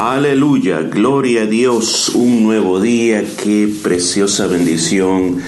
Aleluya, gloria a Dios, un nuevo día, qué preciosa bendición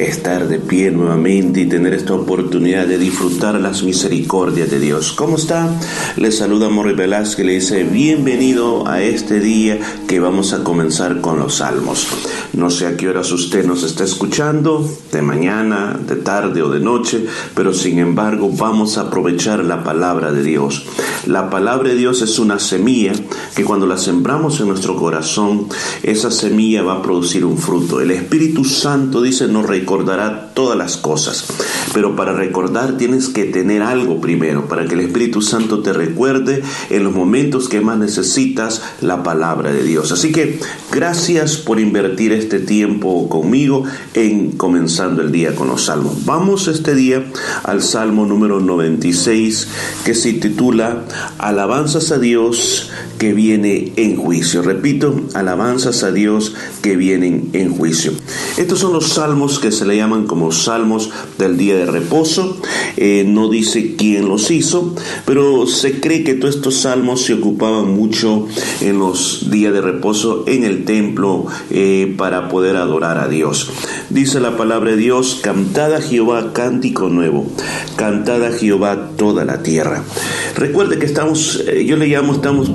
estar de pie nuevamente y tener esta oportunidad de disfrutar las misericordias de Dios. ¿Cómo está? Le saluda Morri Velázquez, le dice bienvenido a este día que vamos a comenzar con los salmos. No sé a qué horas usted nos está escuchando, de mañana, de tarde o de noche, pero sin embargo vamos a aprovechar la palabra de Dios. La palabra de Dios es una semilla que cuando la sembramos en nuestro corazón, esa semilla va a producir un fruto. El Espíritu Santo dice, nos recordará todas las cosas. Pero para recordar tienes que tener algo primero, para que el Espíritu Santo te recuerde en los momentos que más necesitas la palabra de Dios. Así que gracias por invertir este tiempo conmigo en comenzando el día con los salmos. Vamos este día al Salmo número 96 que se titula Alabanzas a Dios que viene en juicio. Repito, alabanzas a Dios que vienen en juicio. Estos son los salmos que se le llaman como salmos del día de reposo. Eh, no dice quién los hizo, pero se cree que todos estos salmos se ocupaban mucho en los días de reposo en el templo eh, para poder adorar a Dios. Dice la palabra de Dios, cantad a Jehová cántico nuevo, cantad a Jehová toda la tierra. Recuerde que estamos, eh, yo le llamo, estamos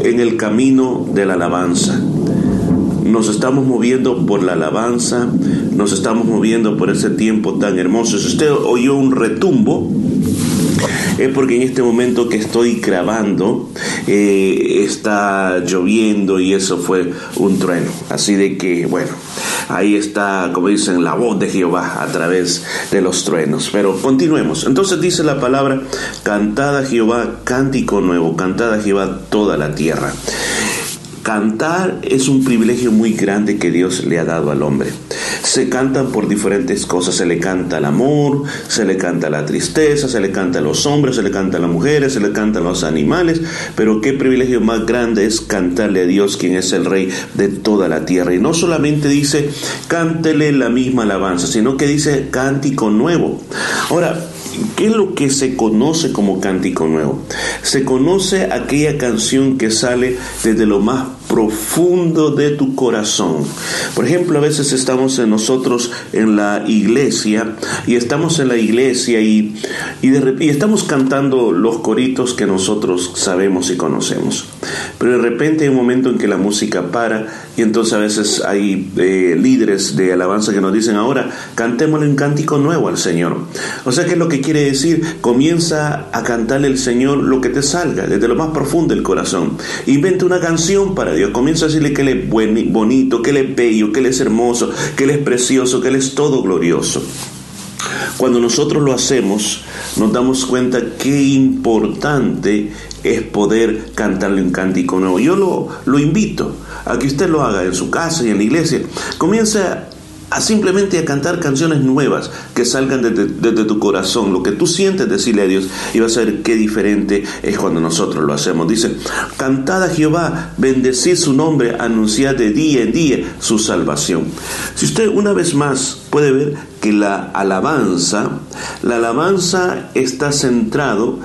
en el camino de la alabanza. Nos estamos moviendo por la alabanza, nos estamos moviendo por ese tiempo tan hermoso. Si usted oyó un retumbo, es porque en este momento que estoy grabando eh, está lloviendo y eso fue un trueno. Así de que, bueno, ahí está, como dicen, la voz de Jehová a través de los truenos. Pero continuemos. Entonces dice la palabra, cantada Jehová cántico nuevo, cantada Jehová toda la tierra. Cantar es un privilegio muy grande que Dios le ha dado al hombre. Se cantan por diferentes cosas, se le canta el amor, se le canta la tristeza, se le canta a los hombres, se le canta a las mujeres, se le canta a los animales, pero qué privilegio más grande es cantarle a Dios, quien es el rey de toda la tierra. Y no solamente dice, cántele la misma alabanza, sino que dice cántico nuevo. Ahora, ¿Qué es lo que se conoce como cántico nuevo? Se conoce aquella canción que sale desde lo más profundo de tu corazón. Por ejemplo, a veces estamos en nosotros en la iglesia y estamos en la iglesia y, y, estamos cantando los coritos que nosotros sabemos y conocemos. Pero de repente hay un momento en que la música para y entonces a veces hay eh, líderes de alabanza que nos dicen ahora, cantémosle un cántico nuevo al Señor. O sea, ¿qué es lo que quiere decir? Comienza a cantarle al Señor lo que te salga desde lo más profundo del corazón. Inventa una canción para Dios. Comienza a decirle que Él es bonito, que Él es bello, que Él es hermoso, que Él es precioso, que Él es todo glorioso. Cuando nosotros lo hacemos, nos damos cuenta qué importante es poder cantarle un cántico nuevo. Yo lo, lo invito a que usted lo haga en su casa y en la iglesia. Comienza a simplemente a cantar canciones nuevas que salgan desde, tu corazón, lo que tú sientes decirle a Dios y vas a ver qué diferente es cuando nosotros lo hacemos. Dice, cantad a Jehová, bendecid su nombre, anunciad de día en día su salvación. Si usted una vez más puede ver que la alabanza, la alabanza está centrado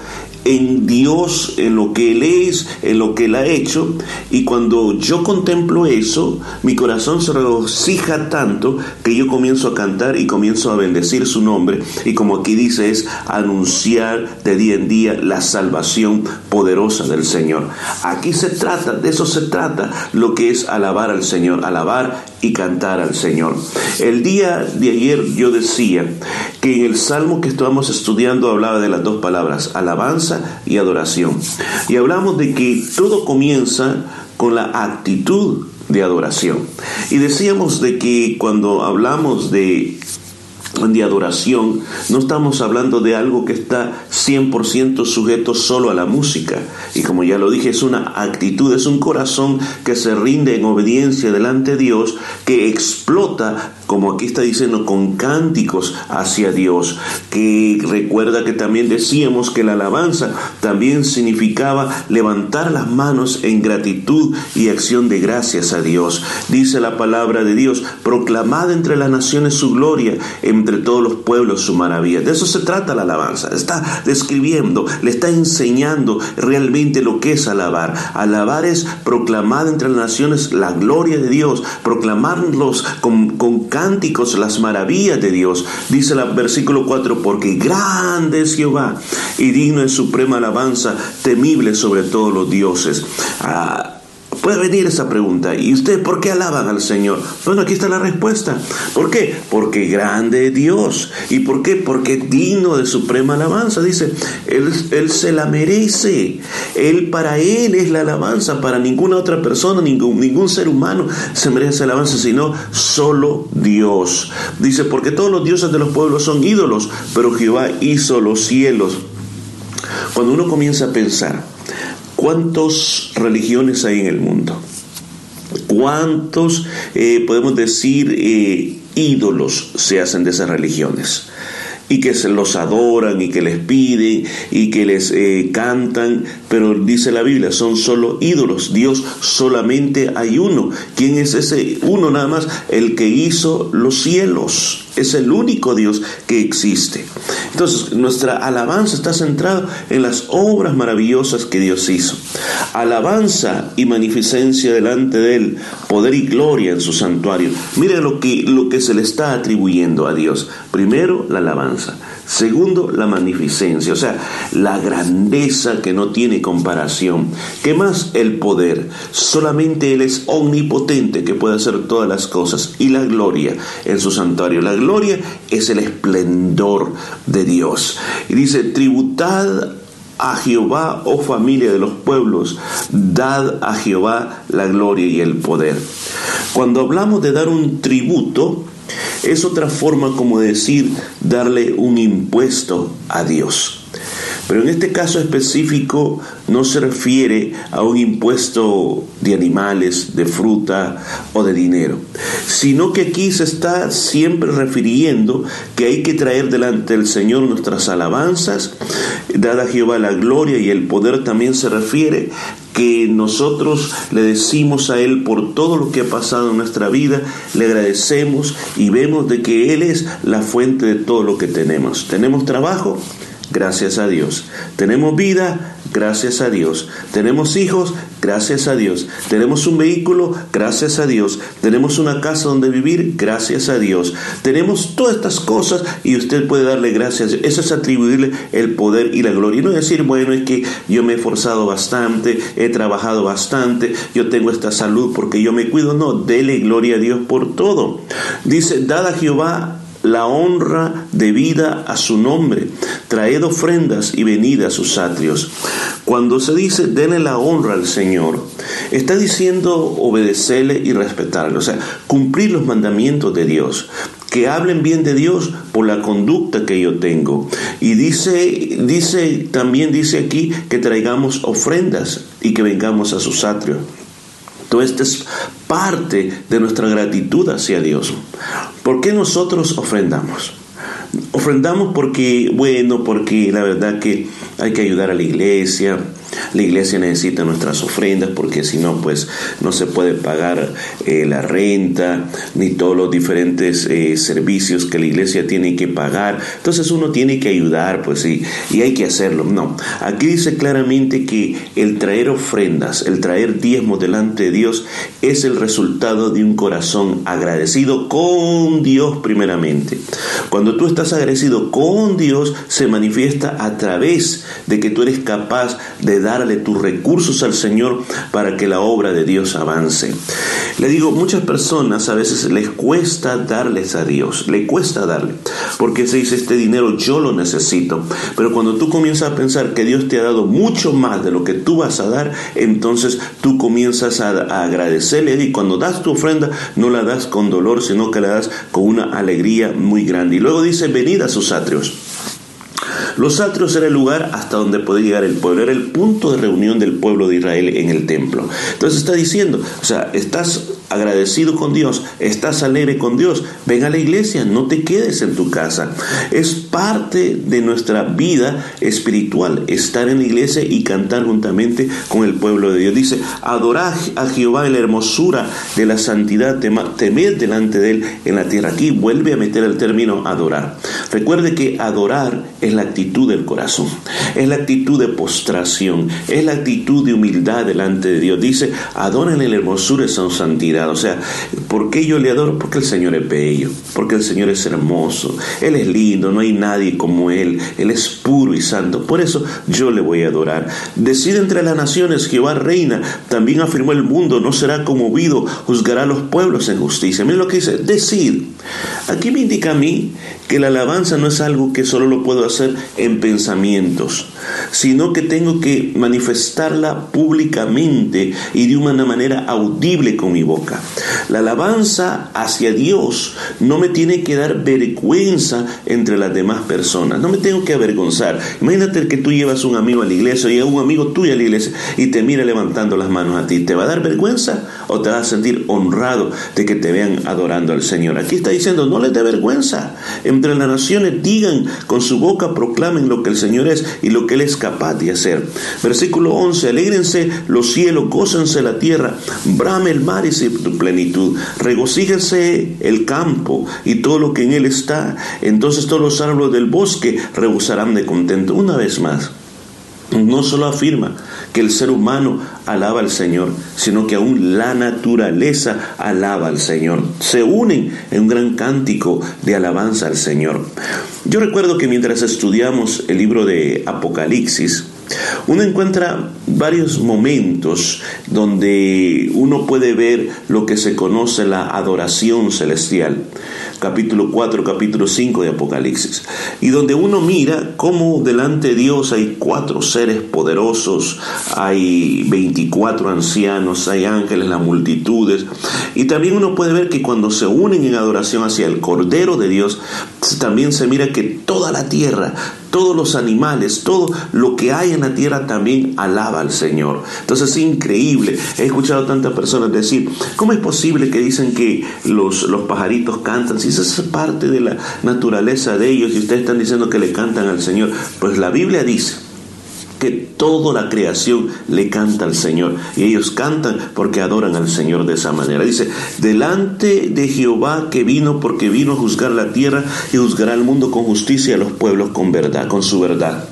en Dios, en lo que Él es, en lo que Él ha hecho. Y cuando yo contemplo eso, mi corazón se regocija tanto que yo comienzo a cantar y comienzo a bendecir su nombre. Y como aquí dice, es anunciar de día en día la salvación poderosa del Señor. Aquí se trata, de eso se trata, lo que es alabar al Señor, alabar y cantar al Señor. El día de ayer yo decía que en el salmo que estábamos estudiando hablaba de las dos palabras, alabanza y adoración. Y hablamos de que todo comienza con la actitud de adoración. Y decíamos de que cuando hablamos de de adoración, no estamos hablando de algo que está 100% sujeto solo a la música. Y como ya lo dije, es una actitud, es un corazón que se rinde en obediencia delante de Dios, que explota como aquí está diciendo, con cánticos hacia Dios, que recuerda que también decíamos que la alabanza también significaba levantar las manos en gratitud y acción de gracias a Dios. Dice la palabra de Dios, proclamad entre las naciones su gloria, entre todos los pueblos su maravilla. De eso se trata la alabanza. Está describiendo, le está enseñando realmente lo que es alabar. Alabar es proclamar entre las naciones la gloria de Dios, proclamarlos con, con cánticos las maravillas de Dios. Dice el versículo 4, porque grande es Jehová y digno de suprema alabanza, temible sobre todos los dioses. Ah, Puede venir esa pregunta. ¿Y usted por qué alaban al Señor? Bueno, aquí está la respuesta. ¿Por qué? Porque grande es Dios. ¿Y por qué? Porque digno de suprema alabanza. Dice, él, él, se la merece. Él para Él es la alabanza. Para ninguna otra persona, ningún, ningún ser humano se merece alabanza, sino solo Dios. Dice, porque todos los dioses de los pueblos son ídolos, pero Jehová hizo los cielos. Cuando uno comienza a pensar, ¿Cuántas religiones hay en el mundo? ¿Cuántos, eh, podemos decir, eh, ídolos se hacen de esas religiones? y que se los adoran y que les piden y que les eh, cantan, pero dice la Biblia, son solo ídolos. Dios solamente hay uno. ¿Quién es ese uno nada más? El que hizo los cielos. Es el único Dios que existe. Entonces, nuestra alabanza está centrada en las obras maravillosas que Dios hizo. Alabanza y magnificencia delante de Él, poder y gloria en su santuario. Mire lo que, lo que se le está atribuyendo a Dios. Primero, la alabanza. Segundo, la magnificencia, o sea, la grandeza que no tiene comparación. ¿Qué más? El poder. Solamente Él es omnipotente que puede hacer todas las cosas. Y la gloria en su santuario. La gloria es el esplendor de Dios. Y dice, tributad a Jehová, oh familia de los pueblos, dad a Jehová la gloria y el poder. Cuando hablamos de dar un tributo, es otra forma como decir darle un impuesto a Dios. Pero en este caso específico no se refiere a un impuesto de animales, de fruta o de dinero, sino que aquí se está siempre refiriendo que hay que traer delante del Señor nuestras alabanzas, dada a Jehová la gloria y el poder también se refiere que nosotros le decimos a Él por todo lo que ha pasado en nuestra vida, le agradecemos y vemos de que Él es la fuente de todo lo que tenemos. ¿Tenemos trabajo? Gracias a Dios. ¿Tenemos vida? Gracias a Dios. ¿Tenemos hijos? Gracias a Dios. ¿Tenemos un vehículo? Gracias a Dios. ¿Tenemos una casa donde vivir? Gracias a Dios. Tenemos todas estas cosas y usted puede darle gracias. Eso es atribuirle el poder y la gloria. Y no decir, bueno, es que yo me he esforzado bastante, he trabajado bastante, yo tengo esta salud porque yo me cuido. No, dele gloria a Dios por todo. Dice, dada Jehová la honra debida a su nombre. Traed ofrendas y venid a sus atrios. Cuando se dice denle la honra al Señor, está diciendo obedecerle y respetarle, o sea, cumplir los mandamientos de Dios que hablen bien de Dios por la conducta que yo tengo. Y dice, dice, también dice aquí que traigamos ofrendas y que vengamos a sus atrios. Todo esto es parte de nuestra gratitud hacia Dios. ¿Por qué nosotros ofrendamos? Ofrendamos porque, bueno, porque la verdad que hay que ayudar a la iglesia, la iglesia necesita nuestras ofrendas porque si no, pues no se puede pagar eh, la renta ni todos los diferentes eh, servicios que la iglesia tiene que pagar. Entonces uno tiene que ayudar, pues sí, y hay que hacerlo. No, aquí dice claramente que el traer ofrendas, el traer diezmos delante de Dios es el resultado de un corazón agradecido con Dios primeramente. Cuando tú estás agradecido con Dios, se manifiesta a través de que tú eres capaz de darle tus recursos al Señor para que la obra de Dios avance. Le digo, muchas personas a veces les cuesta darles a Dios, le cuesta darle, porque se dice, este dinero yo lo necesito, pero cuando tú comienzas a pensar que Dios te ha dado mucho más de lo que tú vas a dar, entonces tú comienzas a, agradecerle y cuando das tu ofrenda no la das con dolor, sino que la das con una alegría muy grande. Y luego dice, venid a sus atrios. Los atrios era el lugar hasta donde podía llegar el pueblo, era el punto de reunión del pueblo de Israel en el templo. Entonces está diciendo, o sea, estás agradecido con Dios, estás alegre con Dios, ven a la iglesia, no te quedes en tu casa. Parte de nuestra vida espiritual estar en la iglesia y cantar juntamente con el pueblo de Dios. Dice, adorad a Jehová en la hermosura de la santidad, temed delante de él en la tierra. Aquí vuelve a meter el término adorar. Recuerde que adorar es la actitud del corazón, es la actitud de postración, es la actitud de humildad delante de Dios. Dice, adoren en la hermosura de su santidad. O sea, ¿por qué yo le adoro? Porque el Señor es bello, porque el Señor es hermoso, Él es lindo, no hay nadie como Él, Él es puro y santo. Por eso yo le voy a adorar. Decide entre las naciones, Jehová reina. También afirmó el mundo, no será conmovido, juzgará a los pueblos en justicia. Miren lo que dice, decid. Aquí me indica a mí que la alabanza no es algo que solo lo puedo hacer en pensamientos, sino que tengo que manifestarla públicamente y de una manera audible con mi boca. La alabanza hacia Dios no me tiene que dar vergüenza entre las demás personas, no me tengo que avergonzar. Imagínate que tú llevas un amigo a la iglesia y un amigo tuyo a la iglesia y te mira levantando las manos a ti. ¿Te va a dar vergüenza o te vas a sentir honrado de que te vean adorando al Señor? Aquí está diciendo, no les dé vergüenza. Entre las naciones digan con su boca, proclamen lo que el Señor es y lo que Él es capaz de hacer. Versículo 11, alégrense los cielos, gócense la tierra, brame el mar y su plenitud, regocíjense el campo y todo lo que en él está. Entonces todos los árboles del bosque rebosarán de contento. Una vez más, no solo afirma que el ser humano alaba al Señor, sino que aún la naturaleza alaba al Señor. Se unen en un gran cántico de alabanza al Señor. Yo recuerdo que mientras estudiamos el libro de Apocalipsis, uno encuentra varios momentos donde uno puede ver lo que se conoce la adoración celestial. Capítulo 4, capítulo 5 de Apocalipsis, y donde uno mira cómo delante de Dios hay cuatro seres poderosos, hay 24 ancianos, hay ángeles, las multitudes, y también uno puede ver que cuando se unen en adoración hacia el Cordero de Dios, también se mira que toda la tierra, todos los animales, todo lo que hay en la tierra también alaba al Señor. Entonces es increíble. He escuchado a tantas personas decir, ¿cómo es posible que dicen que los, los pajaritos cantan? Si esa es parte de la naturaleza de ellos y ustedes están diciendo que le cantan al Señor. Pues la Biblia dice que toda la creación le canta al Señor. Y ellos cantan porque adoran al Señor de esa manera. Dice, delante de Jehová que vino porque vino a juzgar la tierra y juzgará al mundo con justicia a los pueblos con verdad, con su verdad.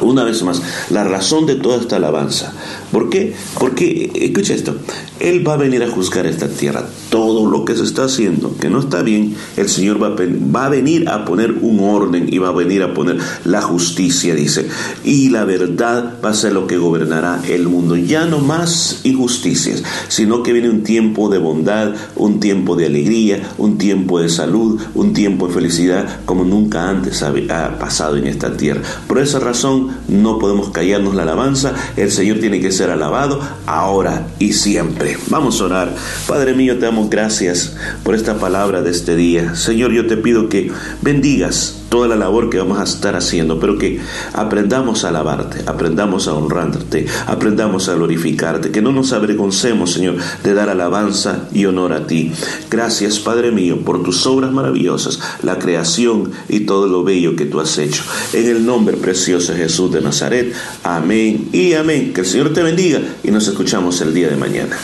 Una vez más, la razón de toda esta alabanza. ¿Por qué? Porque, escucha esto, Él va a venir a juzgar esta tierra. Todo lo que se está haciendo, que no está bien, el Señor va a, va a venir a poner un orden y va a venir a poner la justicia, dice. Y la verdad va a ser lo que gobernará el mundo. Ya no más injusticias, sino que viene un tiempo de bondad, un tiempo de alegría, un tiempo de salud, un tiempo de felicidad, como nunca antes ha pasado en esta tierra. Por esa razón, no podemos callarnos la alabanza, el Señor tiene que ser alabado ahora y siempre. Vamos a orar. Padre mío, te damos gracias por esta palabra de este día. Señor, yo te pido que bendigas toda la labor que vamos a estar haciendo, pero que aprendamos a alabarte, aprendamos a honrarte, aprendamos a glorificarte, que no nos avergoncemos, Señor, de dar alabanza y honor a ti. Gracias, Padre mío, por tus obras maravillosas, la creación y todo lo bello que tú has hecho. En el nombre precioso de Jesús de Nazaret, amén y amén. Que el Señor te bendiga y nos escuchamos el día de mañana.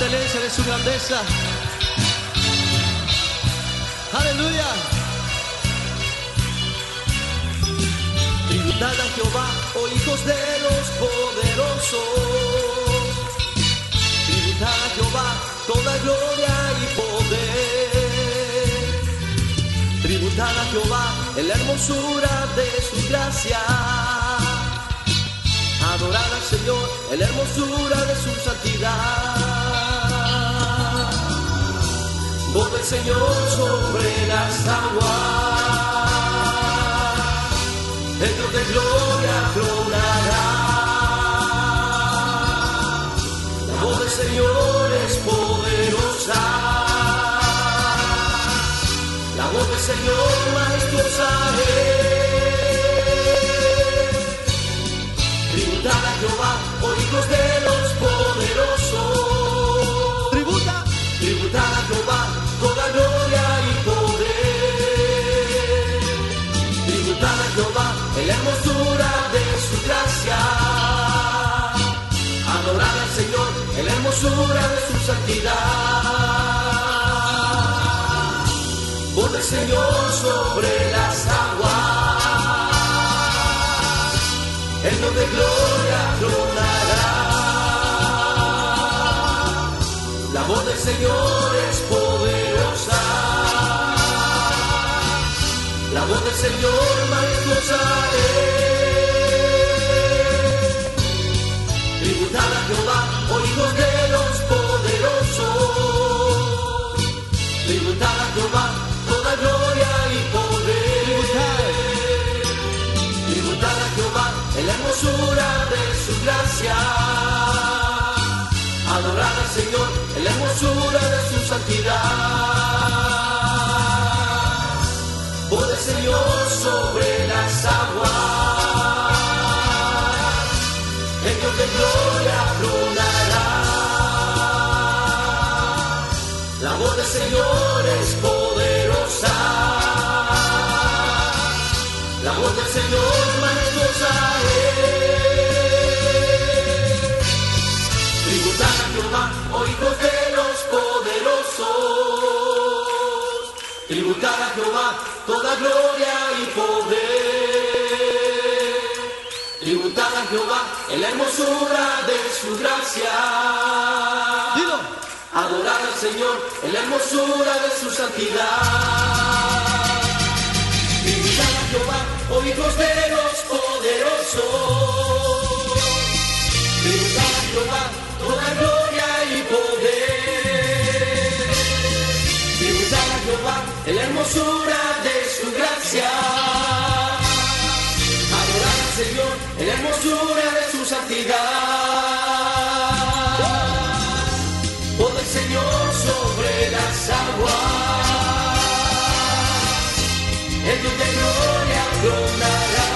De su grandeza. Aleluya. Tributad a Jehová, oh hijos de los poderosos. Tributad a Jehová toda gloria y poder. Tributad a Jehová en la hermosura de su gracia. Adorad al Señor en la hermosura de su santidad todo el Señor sobre las aguas. El Dios de gloria tronará. La voz del Señor es poderosa. La voz del Señor majestuosa es. Tributad a Jehová, oh oídos de los hermosura de su santidad. Del Señor sobre las aguas. El don de gloria tronará. La voz del Señor es poderosa. La voz del Señor majestuosa Señor en la hermosura de su santidad. Voz del Señor sobre Tributad a Jehová toda gloria y poder. Tributad a Jehová en la hermosura de su gracia. Adorar al Señor en la hermosura de su santidad. Tributad a Jehová, oh hijos de los poderosos. Tributad a Jehová en la hermosura de su gracia. Adorar al Señor en la hermosura de su santidad. Voz del Señor sobre las aguas. El Dios de gloria tronará.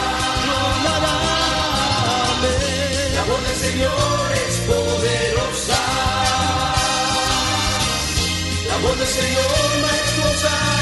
La voz del Señor es poderosa. La voz del Señor majestuosa es.